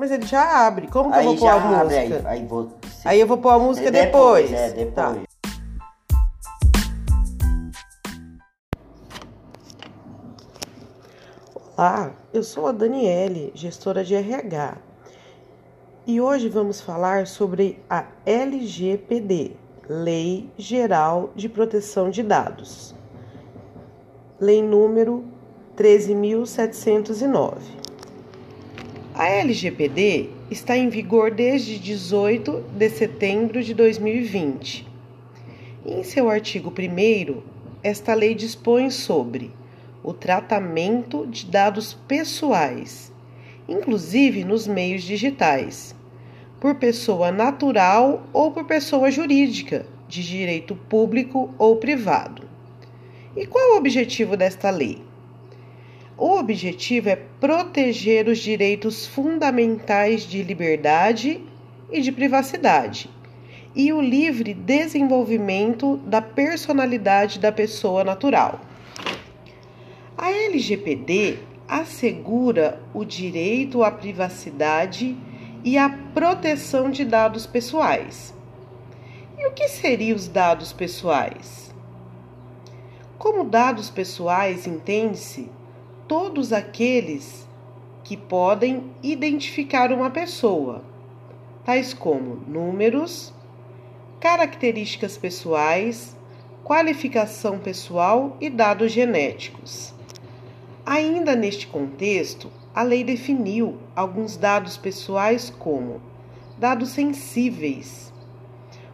Mas ele já abre. Como que eu Aí vou pôr a abre, música? aí, aí vou... Aí eu vou pôr a música É depois. É, depois. Tá. Olá, eu sou a Daniele, gestora de RH. E hoje vamos falar sobre a LGPD, Lei Geral de Proteção de Dados. Lei número 13709. A LGPD está em vigor desde 18 de setembro de 2020. Em seu artigo 1, esta lei dispõe sobre o tratamento de dados pessoais, inclusive nos meios digitais, por pessoa natural ou por pessoa jurídica, de direito público ou privado. E qual o objetivo desta lei? O objetivo é proteger os direitos fundamentais de liberdade e de privacidade e o livre desenvolvimento da personalidade da pessoa natural. A LGPD assegura o direito à privacidade e à proteção de dados pessoais. E o que seriam os dados pessoais? Como dados pessoais, entende-se todos aqueles que podem identificar uma pessoa, tais como números, características pessoais, qualificação pessoal e dados genéticos. Ainda neste contexto, a lei definiu alguns dados pessoais como dados sensíveis,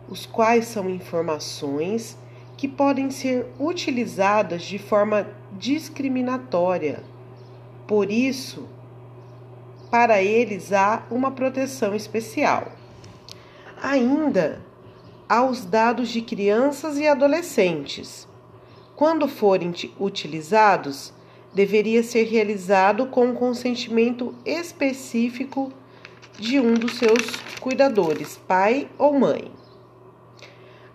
os quais são informações que podem ser utilizadas de forma discriminatória. Por isso, para eles há uma proteção especial. Ainda há os dados de crianças e adolescentes. Quando forem utilizados, deveria ser realizado com um consentimento específico de um dos seus cuidadores, pai ou mãe.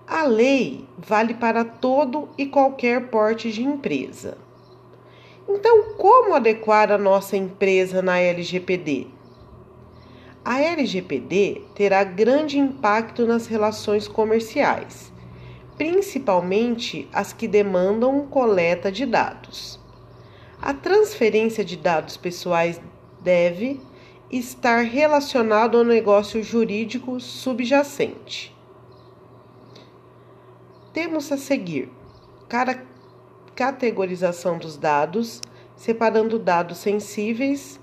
A lei vale para todo e qualquer porte de empresa. Então, como adequar a nossa empresa na LGPD? A LGPD terá grande impacto nas relações comerciais, principalmente as que demandam coleta de dados. A transferência de dados pessoais deve estar relacionado ao negócio jurídico subjacente. Temos a seguir categorização dos dados, separando dados sensíveis